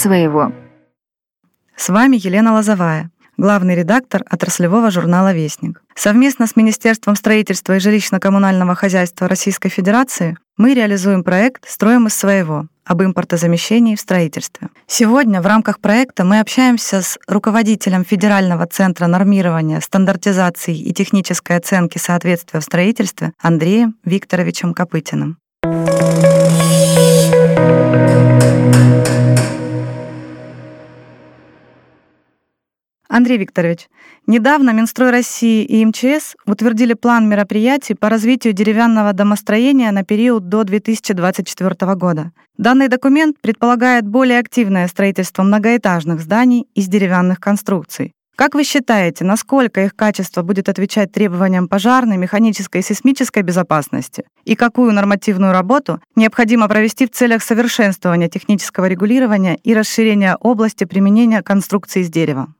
своего». С вами Елена Лозовая, главный редактор отраслевого журнала «Вестник». Совместно с Министерством строительства и жилищно-коммунального хозяйства Российской Федерации мы реализуем проект «Строим из своего» об импортозамещении в строительстве. Сегодня в рамках проекта мы общаемся с руководителем Федерального центра нормирования, стандартизации и технической оценки соответствия в строительстве Андреем Викторовичем Копытиным. Андрей Викторович, недавно Минстрой России и МЧС утвердили план мероприятий по развитию деревянного домостроения на период до 2024 года. Данный документ предполагает более активное строительство многоэтажных зданий из деревянных конструкций. Как вы считаете, насколько их качество будет отвечать требованиям пожарной, механической и сейсмической безопасности? И какую нормативную работу необходимо провести в целях совершенствования технического регулирования и расширения области применения конструкций из дерева?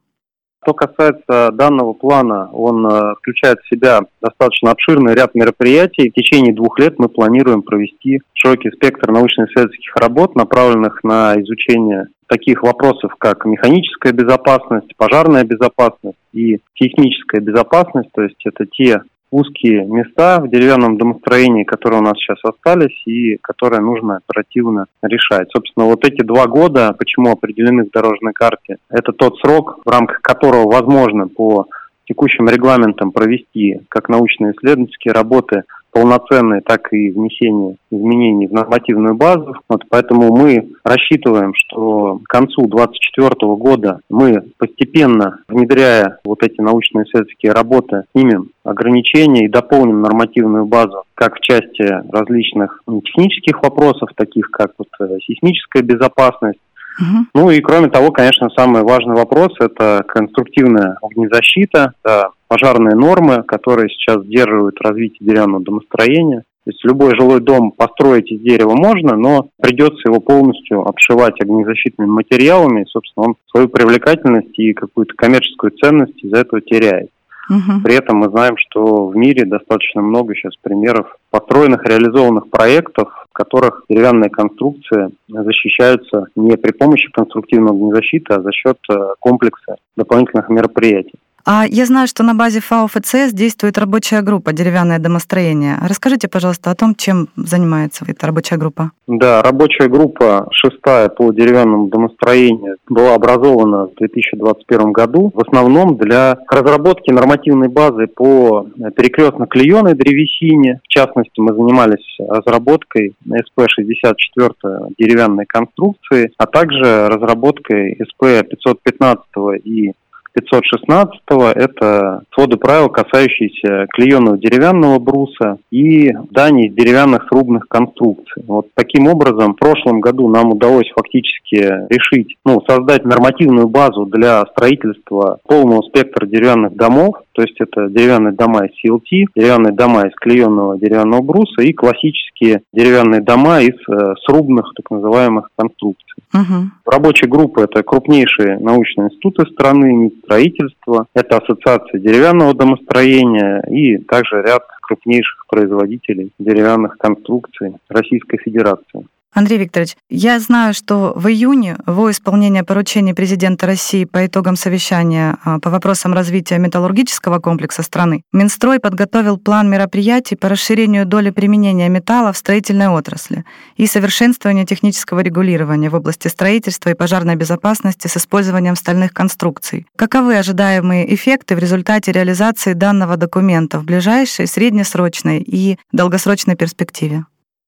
Что касается данного плана, он э, включает в себя достаточно обширный ряд мероприятий. В течение двух лет мы планируем провести широкий спектр научно-исследовательских работ, направленных на изучение таких вопросов, как механическая безопасность, пожарная безопасность и сейсмическая безопасность. То есть это те узкие места в деревянном домостроении, которые у нас сейчас остались и которые нужно оперативно решать. Собственно, вот эти два года, почему определены в дорожной карте, это тот срок, в рамках которого возможно по текущим регламентам провести как научно-исследовательские работы полноценные, так и внесение изменений в нормативную базу. Вот поэтому мы рассчитываем, что к концу 2024 года мы постепенно, внедряя вот эти научно-исследовательские работы, снимем ограничения и дополним нормативную базу как в части различных технических вопросов, таких как вот э, сейсмическая безопасность, Угу. Ну и кроме того, конечно, самый важный вопрос – это конструктивная огнезащита, да, пожарные нормы, которые сейчас сдерживают развитие деревянного домостроения. То есть любой жилой дом построить из дерева можно, но придется его полностью обшивать огнезащитными материалами, и, собственно, он свою привлекательность и какую-то коммерческую ценность из-за этого теряет. Угу. При этом мы знаем, что в мире достаточно много сейчас примеров построенных, реализованных проектов, в которых деревянные конструкции защищаются не при помощи конструктивного огнезащиты, а за счет э, комплекса дополнительных мероприятий. А я знаю, что на базе ФАО ФЦС действует рабочая группа «Деревянное домостроение». Расскажите, пожалуйста, о том, чем занимается эта рабочая группа. Да, рабочая группа шестая по деревянному домостроению была образована в 2021 году в основном для разработки нормативной базы по перекрестно-клееной древесине. В частности, мы занимались разработкой СП-64 деревянной конструкции, а также разработкой СП-515 и 516 это своды правил, касающиеся клееного деревянного бруса и зданий деревянных срубных конструкций. Вот таким образом в прошлом году нам удалось фактически решить, ну, создать нормативную базу для строительства полного спектра деревянных домов, то есть это деревянные дома из CLT, деревянные дома из клееного деревянного бруса и классические деревянные дома из э, срубных так называемых конструкций. Угу. Рабочая группа – это крупнейшие научные институты страны, строительства, это Ассоциация деревянного домостроения и также ряд крупнейших производителей деревянных конструкций Российской Федерации. Андрей Викторович, я знаю, что в июне во исполнение поручений президента России по итогам совещания а, по вопросам развития металлургического комплекса страны Минстрой подготовил план мероприятий по расширению доли применения металла в строительной отрасли и совершенствованию технического регулирования в области строительства и пожарной безопасности с использованием стальных конструкций. Каковы ожидаемые эффекты в результате реализации данного документа в ближайшей, среднесрочной и долгосрочной перспективе?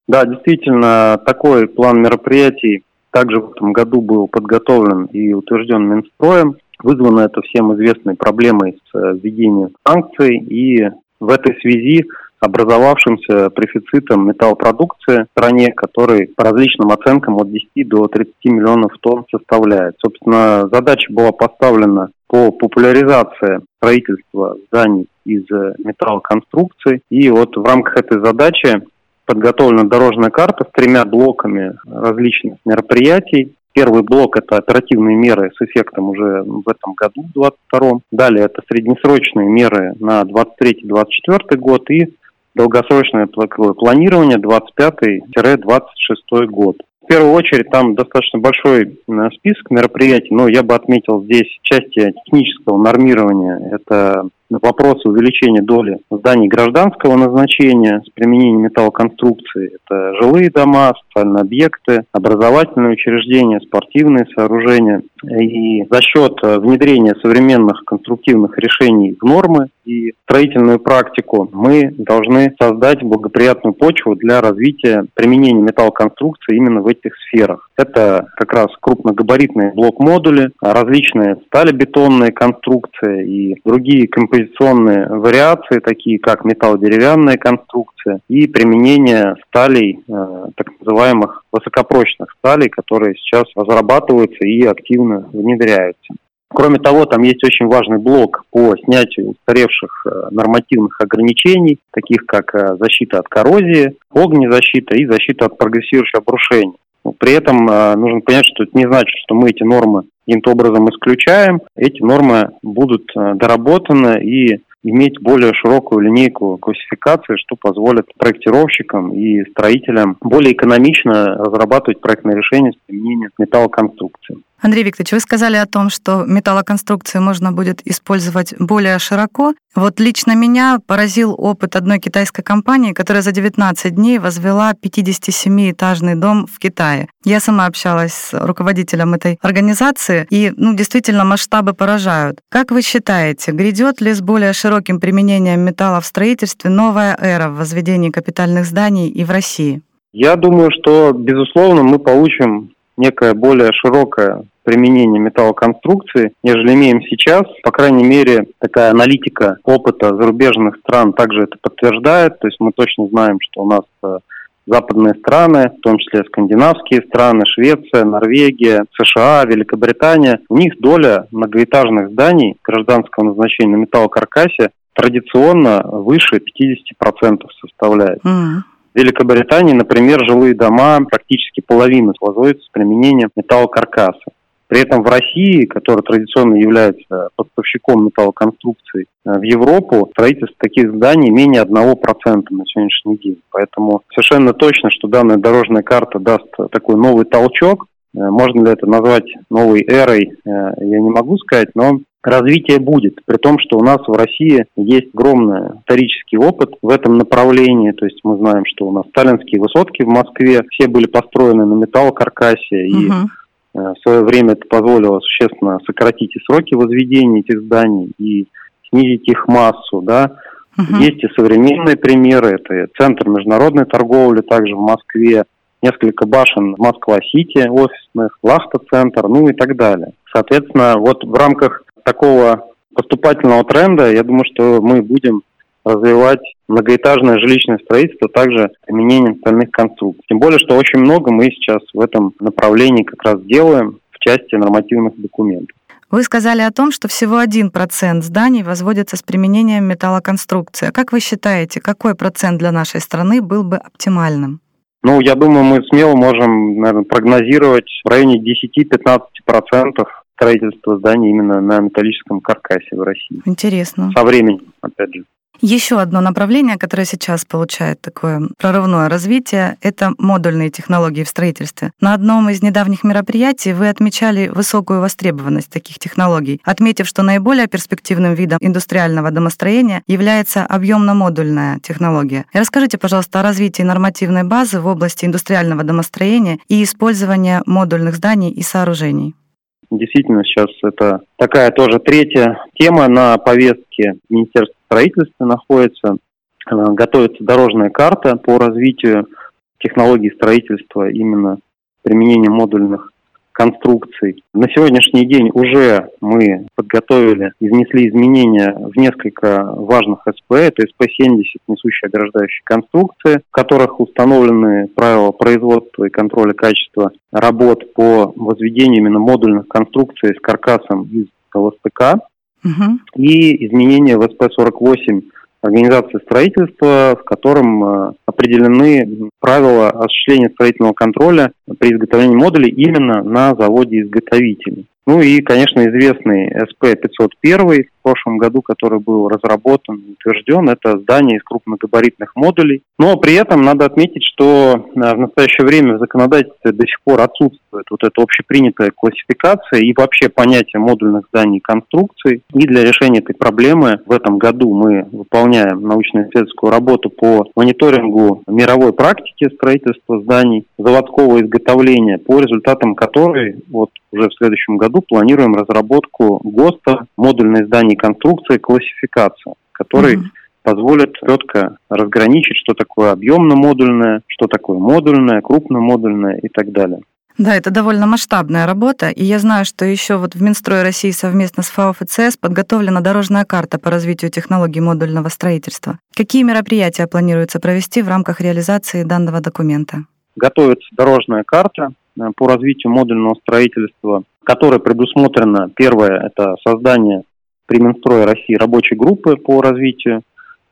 Да, действительно, такой план мероприятий также в этом году был подготовлен и утвержден Минстроем. Вызвано это всем известной проблемой с э, введением санкций и в этой связи образовавшимся профицитом металлопродукции в стране, который по различным оценкам от 10 до 30 миллионов тонн составляет. Собственно, задача была поставлена по популяризации строительства зданий из э, металлоконструкций. И вот в рамках этой задачи подготовлена дорожная карта с тремя блоками различных мероприятий. Первый блок – это оперативные меры с эффектом уже в этом году, в 2022. Далее это среднесрочные меры на 2023-2024 год и долгосрочное планирование 2025-2026 год. первую очередь там достаточно большой список мероприятий, но я бы отметил здесь части технического нормирования. Это вопросы увеличения доли зданий гражданского назначения с применением металлоконструкции. Это жилые дома, социальные объекты, образовательные учреждения, спортивные сооружения. И за счет э, внедрения современных конструктивных решений в нормы и строительную практику мы должны создать благоприятную почву для развития применения металлоконструкции именно в этих сферах. Это как раз крупногабаритные блок-модули, различные сталебетонные конструкции и другие композиционные вариации, такие как металлодеревянная конструкция и применение сталей, э, так называемых высокопрочных сталей, которые сейчас разрабатываются и активно внедряются. Кроме того, там есть очень важный блок по снятию устаревших э, нормативных ограничений, таких как э, защита от коррозии, огнезащита и защита от прогрессирующего обрушения. При этом нужно понять, что это не значит, что мы эти нормы каким-то образом исключаем. Эти нормы будут доработаны и иметь более широкую линейку классификации, что позволит проектировщикам и строителям более экономично разрабатывать проектные решения с применением металлоконструкции. Андрей Викторович, вы сказали о том, что металлоконструкции можно будет использовать более широко. Вот лично меня поразил опыт одной китайской компании, которая за 19 дней возвела 57-этажный дом в Китае. Я сама общалась с руководителем этой организации, и ну, действительно масштабы поражают. Как вы считаете, грядет ли с более широким применением металла в строительстве новая эра в возведении капитальных зданий и в России? Я думаю, что, безусловно, мы получим некое более широкое применение металлоконструкции, нежели имеем сейчас. По крайней мере, такая аналитика опыта зарубежных стран также это подтверждает. То есть мы точно знаем, что у нас э, западные страны, в том числе скандинавские страны, Швеция, Норвегия, США, Великобритания, у них доля многоэтажных зданий гражданского назначения на металлокаркасе традиционно выше 50% составляет. Mm. В Великобритании, например, жилые дома практически половина возводятся с применением металлокаркаса. При этом в России, которая традиционно является поставщиком металлоконструкций э, в Европу, строительство таких зданий менее 1% на сегодняшний день. Поэтому совершенно точно, что данная дорожная карта даст такой новый толчок. Э, можно ли это назвать новой эрой, э, я не могу сказать, но развитие будет, при том, что у нас в России есть огромный исторический опыт в этом направлении, то есть мы знаем, что у нас сталинские высотки в Москве все были построены на металлокаркасе, и uh-huh Э, в свое время это позволило существенно сократить и сроки возведения этих зданий и снизить их массу, да. Угу. Есть и современные примеры, это Центр международной торговли также в Москве, несколько башен Москва-Сити офисных, Лахта-центр, ну и так далее. Соответственно, вот в рамках такого поступательного тренда, я думаю, что мы будем развивать многоэтажное жилищное строительство также применением стальных конструкций. Тем более, что очень много мы сейчас в этом направлении как раз делаем в части нормативных документов. Вы сказали о том, что всего 1% зданий возводится с применением металлоконструкции. А как вы считаете, какой процент для нашей страны был бы оптимальным? Ну, я думаю, мы смело можем наверное, прогнозировать в районе 10-15% строительства зданий именно на металлическом каркасе в России. Интересно. Со временем, опять же. Еще одно направление, которое сейчас получает такое прорывное развитие, это модульные технологии в строительстве. На одном из недавних мероприятий вы отмечали высокую востребованность таких технологий, отметив, что наиболее перспективным видом индустриального домостроения является объемно-модульная технология. И расскажите, пожалуйста, о развитии нормативной базы в области индустриального домостроения и использования модульных зданий и сооружений. Действительно, сейчас это такая тоже третья тема на повестке Министерства строительства находится. Готовится дорожная карта по развитию технологий строительства именно применением модульных конструкций. На сегодняшний день уже мы подготовили и внесли изменения в несколько важных СП. Это СП-70, несущие ограждающие конструкции, в которых установлены правила производства и контроля качества работ по возведению именно модульных конструкций с каркасом из ЛСТК. Угу. И изменения в СП-48 организации строительства, в котором э, определены правила осуществления строительного контроля при изготовлении модулей именно на заводе изготовителей. Ну и, конечно, известный СП-501, прошлом году, который был разработан утвержден, это здание из крупногабаритных модулей. Но при этом надо отметить, что в настоящее время в законодательстве до сих пор отсутствует вот эта общепринятая классификация и вообще понятие модульных зданий и конструкций. И для решения этой проблемы в этом году мы выполняем научно-исследовательскую работу по мониторингу мировой практики строительства зданий, заводского изготовления, по результатам которой вот уже в следующем году планируем разработку ГОСТа, модульной зданий конструкции, классификация, который mm-hmm позволит четко разграничить, что такое объемно-модульное, что такое модульное, крупно-модульное и так далее. Да, это довольно масштабная работа, и я знаю, что еще вот в Минстрое России совместно с ФАО ФЦС подготовлена дорожная карта по развитию технологий модульного строительства. Какие мероприятия планируется провести в рамках реализации данного документа? Готовится дорожная карта э, по развитию модульного строительства, которая предусмотрена, первое, это создание при Минстрое России рабочей группы по развитию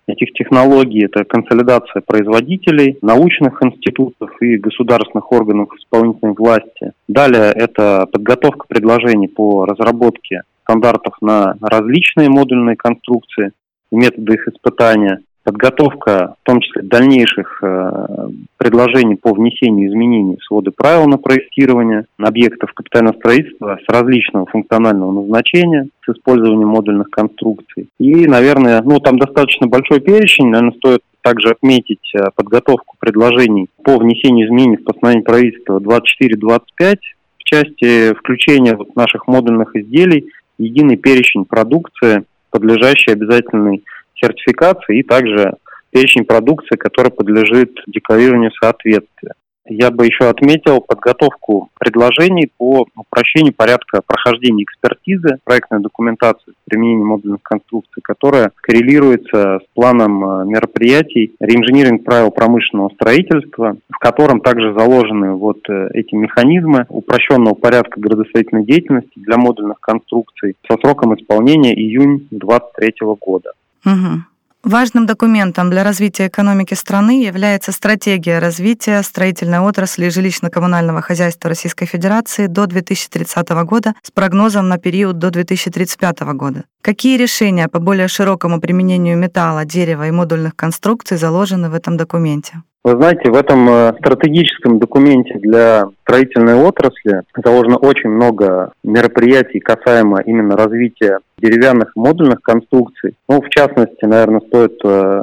этих технологий. Это консолидация производителей, научных институтов и государственных органов исполнительной власти. Далее это подготовка предложений по разработке стандартов на различные модульные конструкции и методы их испытания подготовка, в том числе дальнейших э, предложений по внесению изменений в своды правил на проектирование объектов капитального строительства с различного функционального назначения, с использованием модульных конструкций. И, наверное, ну там достаточно большой перечень, наверное, стоит также отметить э, подготовку предложений по внесению изменений в постановление правительства 24-25 в части включения вот наших модульных изделий единый перечень продукции, подлежащий обязательной сертификации и также перечень продукции, который подлежит декларированию соответствия. Я бы еще отметил подготовку предложений по упрощению порядка прохождения экспертизы проектной документации с применением модульных конструкций, которая коррелируется с планом э, мероприятий реинжиниринг правил промышленного строительства, в котором также заложены вот э, эти механизмы упрощенного порядка градостроительной деятельности для модульных конструкций со сроком исполнения июнь 2023 года. Угу. Важным документом для развития экономики страны является стратегия развития строительной отрасли жилищно-коммунального хозяйства Российской Федерации до 2030 года с прогнозом на период до 2035 года. Какие решения по более широкому применению металла, дерева и модульных конструкций заложены в этом документе? Вы знаете, в этом э, стратегическом документе для строительной отрасли заложено очень много мероприятий касаемо именно развития деревянных модульных конструкций. Ну, в частности, наверное, стоит э,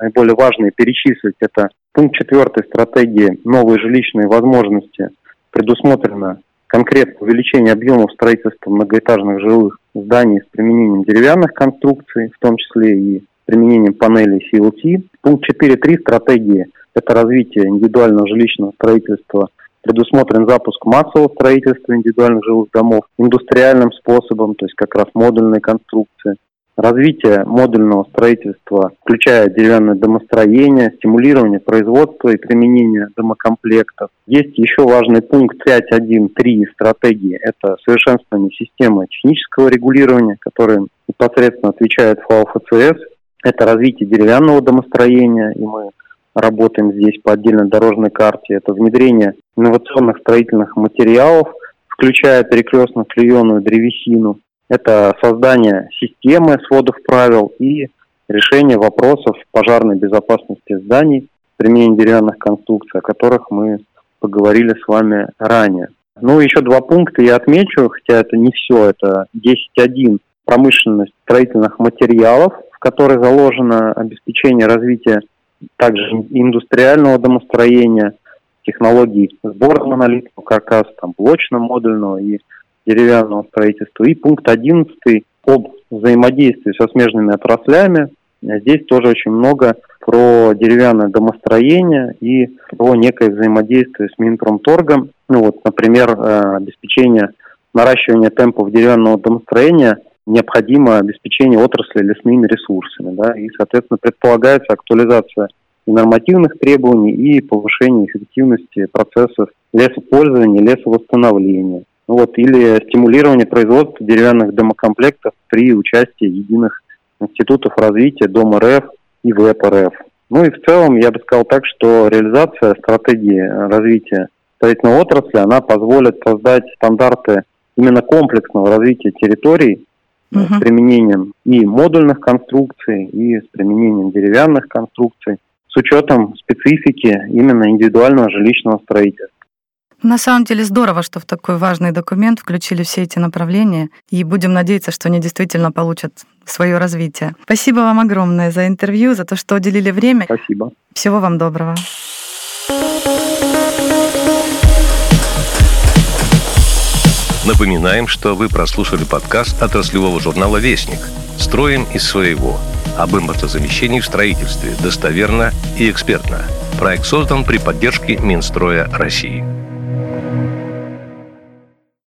наиболее важные перечислить. Это пункт четвертой стратегии «Новые жилищные возможности» предусмотрено конкретно увеличение объемов строительства многоэтажных жилых зданий с применением деревянных конструкций, в том числе и применением панелей CLT. Пункт 4.3 стратегии это развитие индивидуального жилищного строительства, предусмотрен запуск массового строительства индивидуальных жилых домов индустриальным способом, то есть как раз модульной конструкции. Развитие модульного строительства, включая деревянное домостроение, стимулирование производства и применения домокомплектов. Есть еще важный пункт 5.1.3 стратегии. Это совершенствование системы технического регулирования, который непосредственно отвечает ФАО ФЦС. Это развитие деревянного домостроения, и мы работаем здесь по отдельной дорожной карте. Это внедрение инновационных строительных материалов, включая перекрестно-клееную древесину. Это создание системы сводов правил и решение вопросов пожарной безопасности зданий с применением деревянных конструкций, о которых мы поговорили с вами ранее. Ну, еще два пункта я отмечу, хотя это не все, это 10.1 промышленность строительных материалов, в которой заложено обеспечение развития также индустриального домостроения, технологий сбора монолитного каркаса, там, блочно-модульного и деревянного строительства. И пункт 11 об взаимодействии со смежными отраслями. Здесь тоже очень много про деревянное домостроение и про некое взаимодействие с Минпромторгом. Ну вот, например, э, обеспечение наращивания темпов деревянного домостроения – необходимо обеспечение отрасли лесными ресурсами. Да, и, соответственно, предполагается актуализация и нормативных требований, и повышение эффективности процессов лесопользования, лесовосстановления. Ну вот, или стимулирование производства деревянных домокомплектов при участии единых институтов развития Дом РФ и ВЭП РФ. Ну и в целом я бы сказал так, что реализация стратегии развития строительной отрасли, она позволит создать стандарты именно комплексного развития территорий угу. с применением и модульных конструкций, и с применением деревянных конструкций, с учетом специфики именно индивидуального жилищного строительства. На самом деле здорово, что в такой важный документ включили все эти направления, и будем надеяться, что они действительно получат свое развитие. Спасибо вам огромное за интервью, за то, что уделили время. Спасибо. Всего вам доброго. Напоминаем, что вы прослушали подкаст отраслевого журнала «Вестник». Строим из своего. Об импортозамещении в строительстве. Достоверно и экспертно. Проект создан при поддержке Минстроя России.